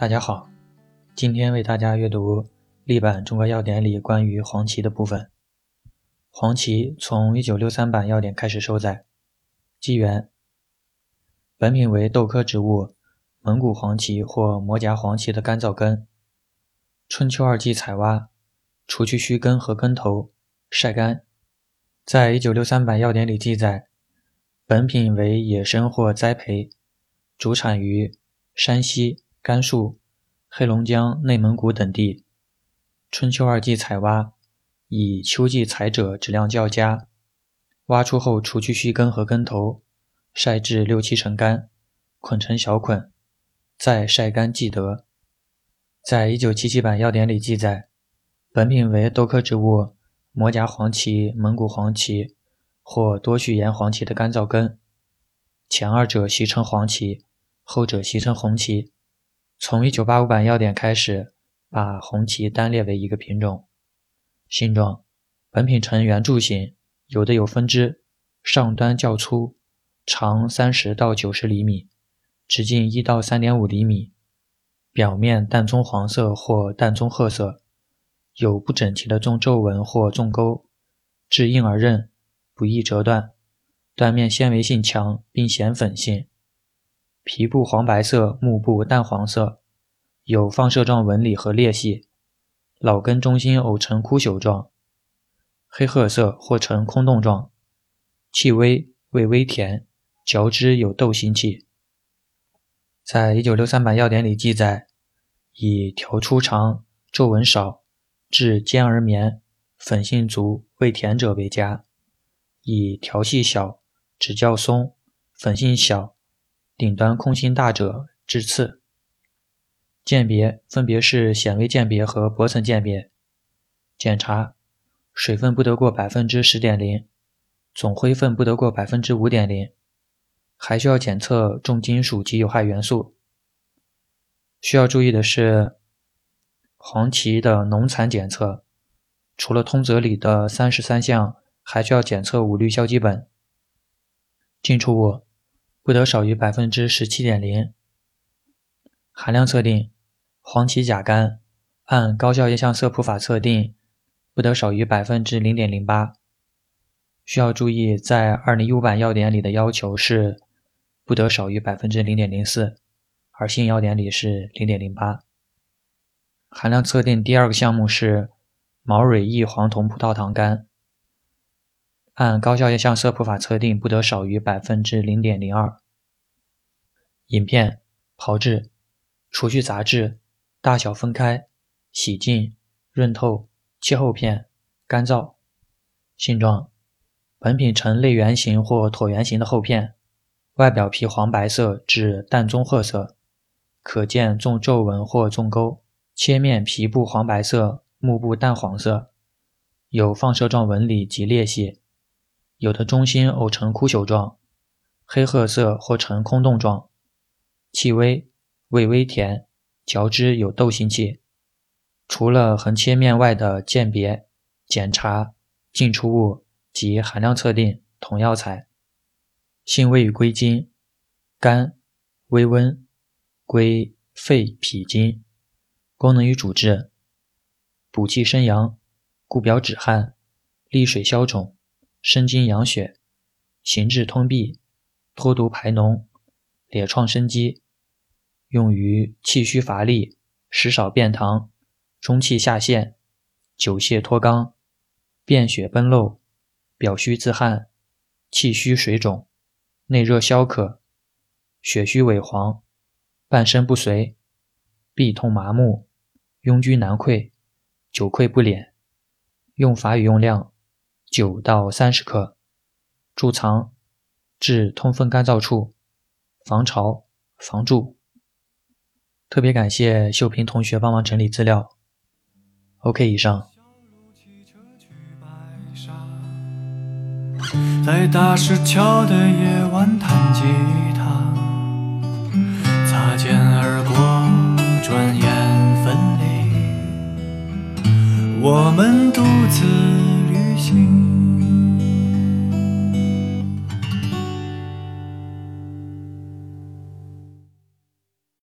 大家好，今天为大家阅读历版《中国药典》里关于黄芪的部分。黄芪从一九六三版药典开始收载。纪元：本品为豆科植物蒙古黄芪或摩夹黄芪的干燥根。春秋二季采挖，除去须根和根头，晒干。在一九六三版药典里记载，本品为野生或栽培，主产于山西。甘肃、黑龙江、内蒙古等地，春秋二季采挖，以秋季采者质量较佳。挖出后，除去须根和根头，晒至六七成干，捆成小捆，再晒干即得。在一九七七版药典里记载，本品为豆科植物摩夹黄芪、蒙古黄芪或多序延黄芪的干燥根，前二者习称黄芪，后者习称红芪。从一九八五版要点开始，把红旗单列为一个品种。性状：本品呈圆柱形，有的有分支，上端较粗，长三十到九十厘米，直径一到三点五厘米，表面淡棕黄色或淡棕褐色，有不整齐的纵皱纹或纵沟，质硬而韧，不易折断，断面纤维性强，并显粉性。皮部黄白色，幕部淡黄色，有放射状纹理和裂隙，老根中心偶呈枯朽状，黑褐色或呈空洞状，气微，味微甜，嚼之有豆腥气。在一九六三版药典里记载，以条粗长、皱纹少、质坚而绵、粉性足、味甜者为佳；以条细小、质较松、粉性小。顶端空心大者质次。鉴别分别是显微鉴别和薄层鉴别。检查水分不得过百分之十点零，总灰分不得过百分之五点零，还需要检测重金属及有害元素。需要注意的是，黄芪的农残检测，除了通则里的三十三项，还需要检测五氯硝基苯。进出物。不得少于百分之十七点零。含量测定：黄芪甲苷按高效液相色谱法测定，不得少于百分之零点零八。需要注意，在二零一五版药典里的要求是不得少于百分之零点零四，而新药典里是零点零八。含量测定第二个项目是毛蕊异黄酮葡萄糖苷。按高效液相色谱法测定，不得少于百分之零点零二。饮片炮制，除去杂质，大小分开，洗净，润透，切厚片，干燥。性状：本品呈类圆形或椭圆形的厚片，外表皮黄白色至淡棕褐色，可见纵皱纹或纵沟。切面皮部黄白色，幕部淡黄色，有放射状纹理及裂隙。有的中心偶呈枯朽状，黑褐色或呈空洞状，气微，味微甜，嚼之有豆腥气。除了横切面外的鉴别、检查、进出物及含量测定，同药材。性味与归经：肝，微温，归肺脾经。功能与主治：补气生阳，固表止汗，利水消肿。生津养血，行滞通闭，脱毒排脓，裂创生肌，用于气虚乏力、食少便溏、中气下陷、久泻脱肛、便血崩漏、表虚自汗、气虚水肿、内热消渴、血虚萎黄、半身不遂、痹痛麻木、痈疽难溃、久溃不敛。用法与用量。九到三十克，贮藏至通风干燥处，防潮防蛀。特别感谢秀萍同学帮忙整理资料。OK，以上。在大石桥的夜晚